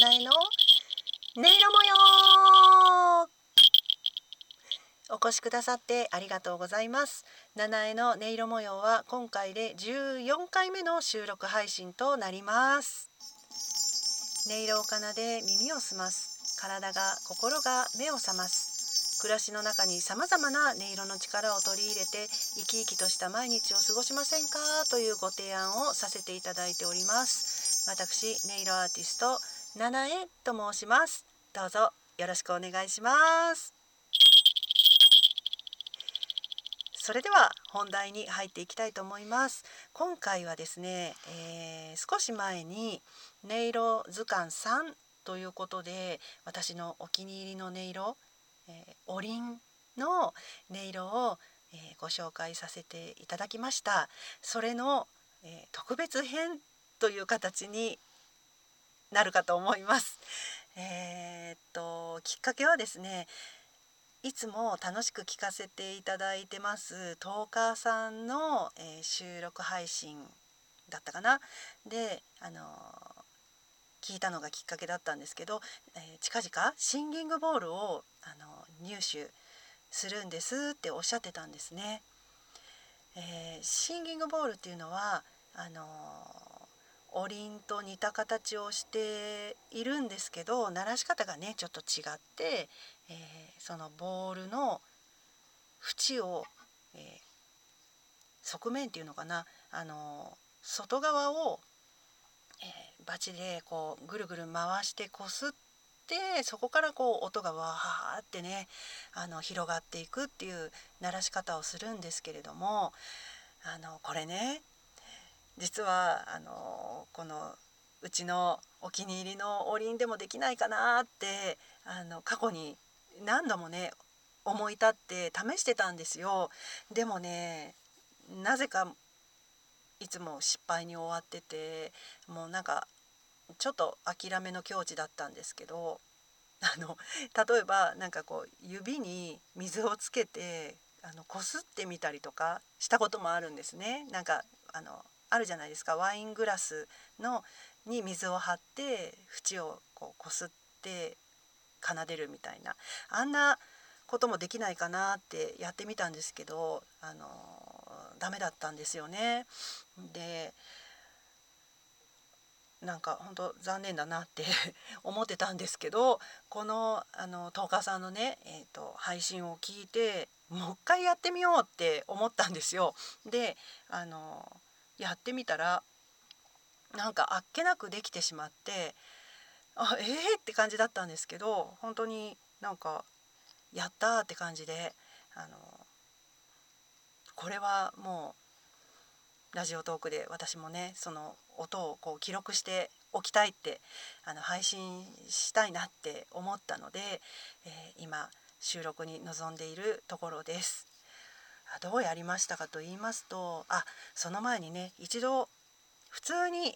七重の？音色模様！お越しくださってありがとうございます。七重の音色模様は今回で14回目の収録配信となります。音色を奏で耳を澄ます。体が心が目を覚ます。暮らしの中に様々な音色の力を取り入れて生き生きとした毎日を過ごしませんか？というご提案をさせていただいております。私音色アーティスト七重と申します。どうぞよろしくお願いします。それでは本題に入っていきたいと思います。今回はですね、えー、少し前に音色図鑑3ということで私のお気に入りの音色、えー、おりんの音色を、えー、ご紹介させていただきました。それの、えー、特別編という形になるかと思います。えー、っときっかけはですねいつも楽しく聞かせていただいてますトーカーさんの、えー、収録配信だったかなであの聞いたのがきっかけだったんですけど、えー、近々シンギングボールをあの入手するんですっておっしゃってたんですね。え、シンギングボールっていうのはあのおりんと似た形をしているんですけど鳴らし方がねちょっと違って、えー、そのボールの縁を、えー、側面っていうのかなあの外側を、えー、バチでこうぐるぐる回してこすってそこからこう音がわーってねあの広がっていくっていう鳴らし方をするんですけれどもあのこれね実はあのこのうちのお気に入りのおりんでもできないかなってあの過去に何度もね思い立って試してたんですよ。でもねなぜかいつも失敗に終わっててもうなんかちょっと諦めの境地だったんですけどあの例えば何かこう指に水をつけてあのこすってみたりとかしたこともあるんですね。なんかあのあるじゃないですかワイングラスのに水を張って縁をこうこすって奏でるみたいなあんなこともできないかなってやってみたんですけどあのダメだったんですよね。でなんか本当残念だなって 思ってたんですけどこのあの10日さんのね、えーと、配信を聞いてもう一回やってみようって思ったんですよ。であのやってみたらなんかあっけなくできてしまってあえー、って感じだったんですけど本当になんかやったって感じであのこれはもうラジオトークで私もねその音をこう記録しておきたいってあの配信したいなって思ったので、えー、今収録に臨んでいるところです。どうやりましたかと言いますとあその前にね一度普通に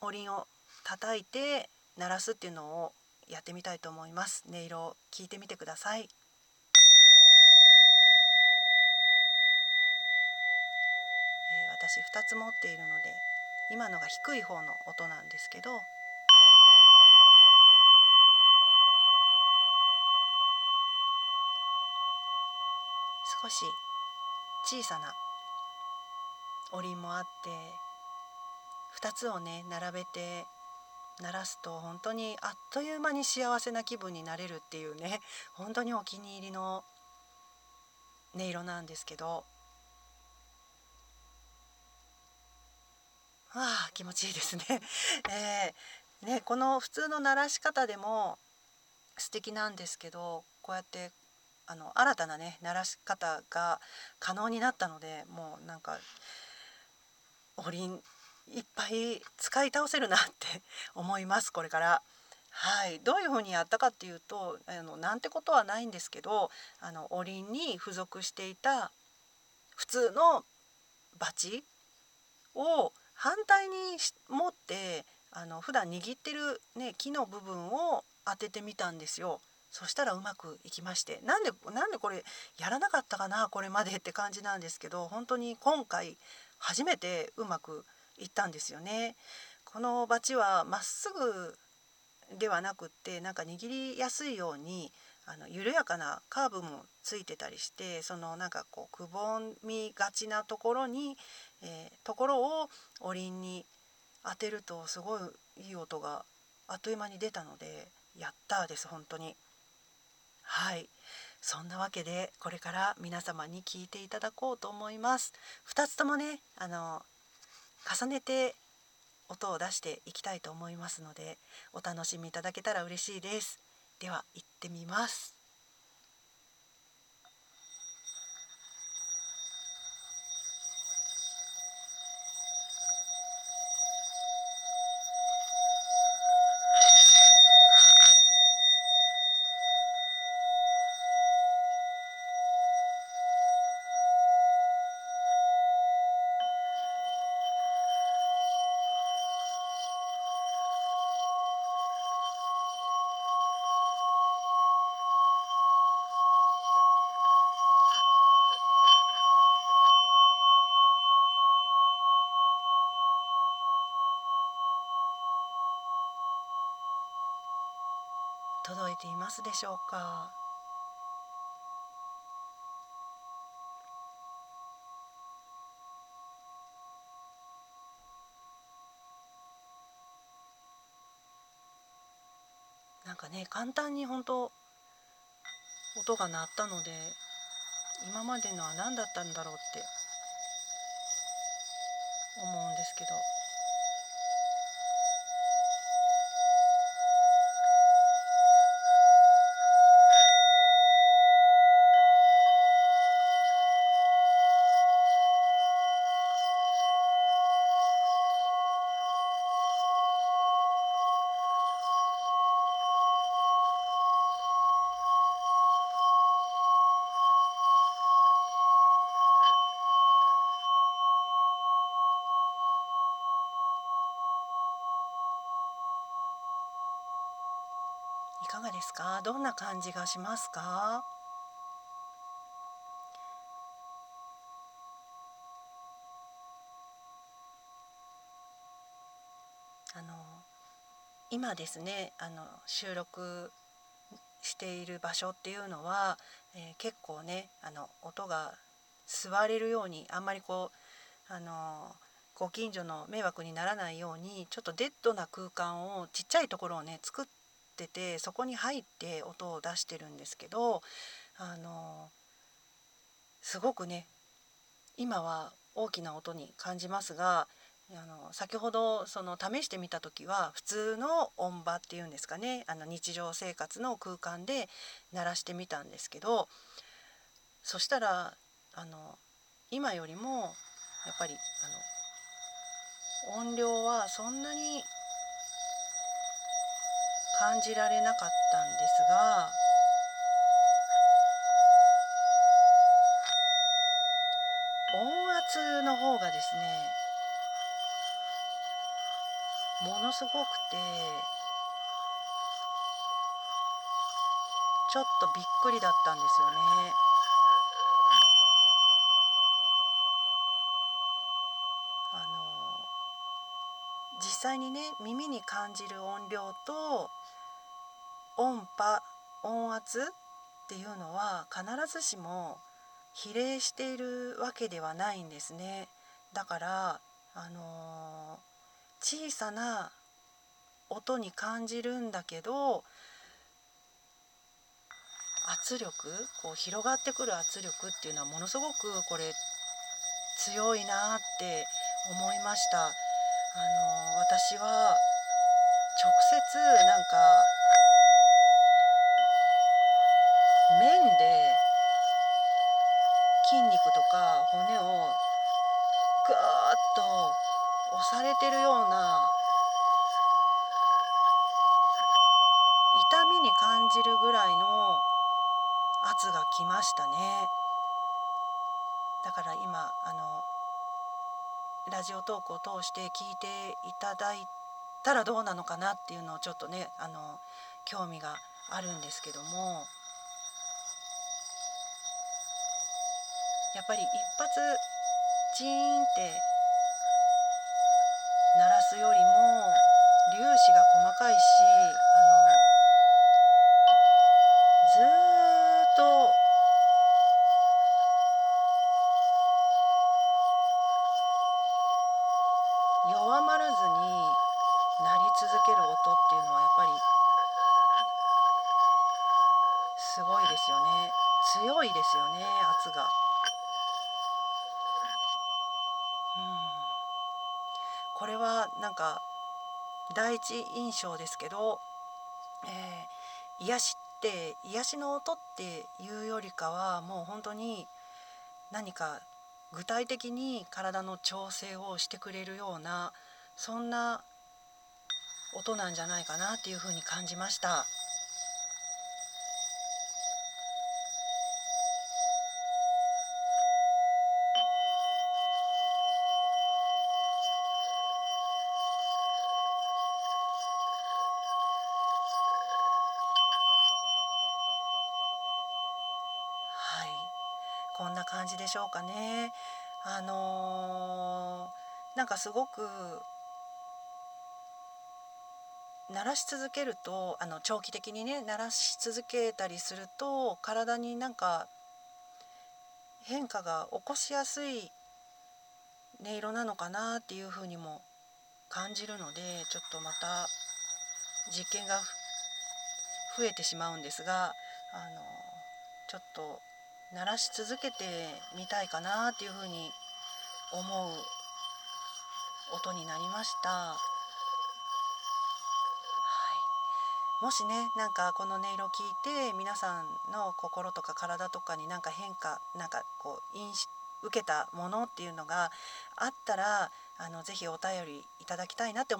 おりんを叩いて鳴らすっていうのをやってみたいと思います。音色を聞いてみてください、え私2つ持っているので今のが低い方の音なんですけど少し小さなおりんもあって2つをね並べて鳴らすと本当にあっという間に幸せな気分になれるっていうね 本当にお気に入りの音色なんですけどああ気持ちいいですね。えー、ねこの普通の鳴らし方でも素敵なんですけどこうやってあの新たなね鳴らし方が可能になったのでもうなんかおりんいっぱい使い倒せるなって思いますこれから。はい、どういうふうにやったかっていうとあのなんてことはないんですけどあのおりんに付属していた普通のバチを反対に持ってあの普段握ってる、ね、木の部分を当ててみたんですよ。そしたらうまくいきましてなんでなんでこれやらなかったかなこれまでって感じなんですけど本当に今回初めてうまくいったんですよね。このバチはまっすぐではなくってなんか握りやすいようにあの緩やかなカーブもついてたりしてそのなんかこうくぼみがちなところに、えー、ところをおりんに当てるとすごいいい音があっという間に出たのでやったです本当に。はい。そんなわけでこれから皆様に聞いていただこうと思います。2つともねあの重ねて音を出していきたいと思いますのでお楽しみいただけたら嬉しいです。では行ってみます。届いていますでしょうか？なんかね簡単に本当音が鳴ったので今までのは何だったんだろうって思うんですけど。いかがですか？どんな感じがしますか？あの今ですねあの収録している場所っていうのは、えー、結構ねあの音が吸われるようにあんまりこうあのご近所の迷惑にならないようにちょっとデッドな空間をちっちゃいところをね作っっててそこに入って音を出してるんですけどあのすごくね今は大きな音に感じますがあの先ほどその試してみた時は普通の音場っていうんですかねあの日常生活の空間で鳴らしてみたんですけどそしたらあの今よりもやっぱりあの音量はそんなに感じられなかったんですが音圧の方がですねものすごくてちょっとびっくりだったんですよね。あの実際にね耳に感じる音量と音波音圧っていうのは必ずしも比例しているわけではないんですね。だからあのー、小さな音に感じるんだけど圧力こう広がってくる圧力っていうのはものすごくこれ強いなって思いました。あのー、私は直接なんか面で筋肉とか骨をぐーっと押されてるような痛みに感じるぐらいの圧がきましたね。だから今あのラジオトークを通して聞いていただいたらどうなのかなっていうのをちょっとねあの興味があるんですけども。やっぱり一発ジーンって鳴らすよりも粒子が細かいしあのずっと弱まらずに鳴り続ける音っていうのはやっぱりすごいですよね強いですよね圧が。れはなんか第一印象ですけど、えー、癒しって癒しの音っていうよりかはもう本当に何か具体的に体の調整をしてくれるようなそんな音なんじゃないかなっていうふうに感じました。こんな感じでしょうかね。あのー、なんかすごく鳴らし続けるとあの長期的にね鳴らし続けたりすると体になんか変化が起こしやすい音色なのかなっていうふうにも感じるのでちょっとまた実験が増えてしまうんですがあのちょっと鳴らし続けてみたいかなっていうふうに思う音になりました。はい、もしねなんかこの音色聞いて皆さんの心とか体とかになんか変化なんかこう印受けたものっていうのがあったらあのぜひお便りいただきたいなって思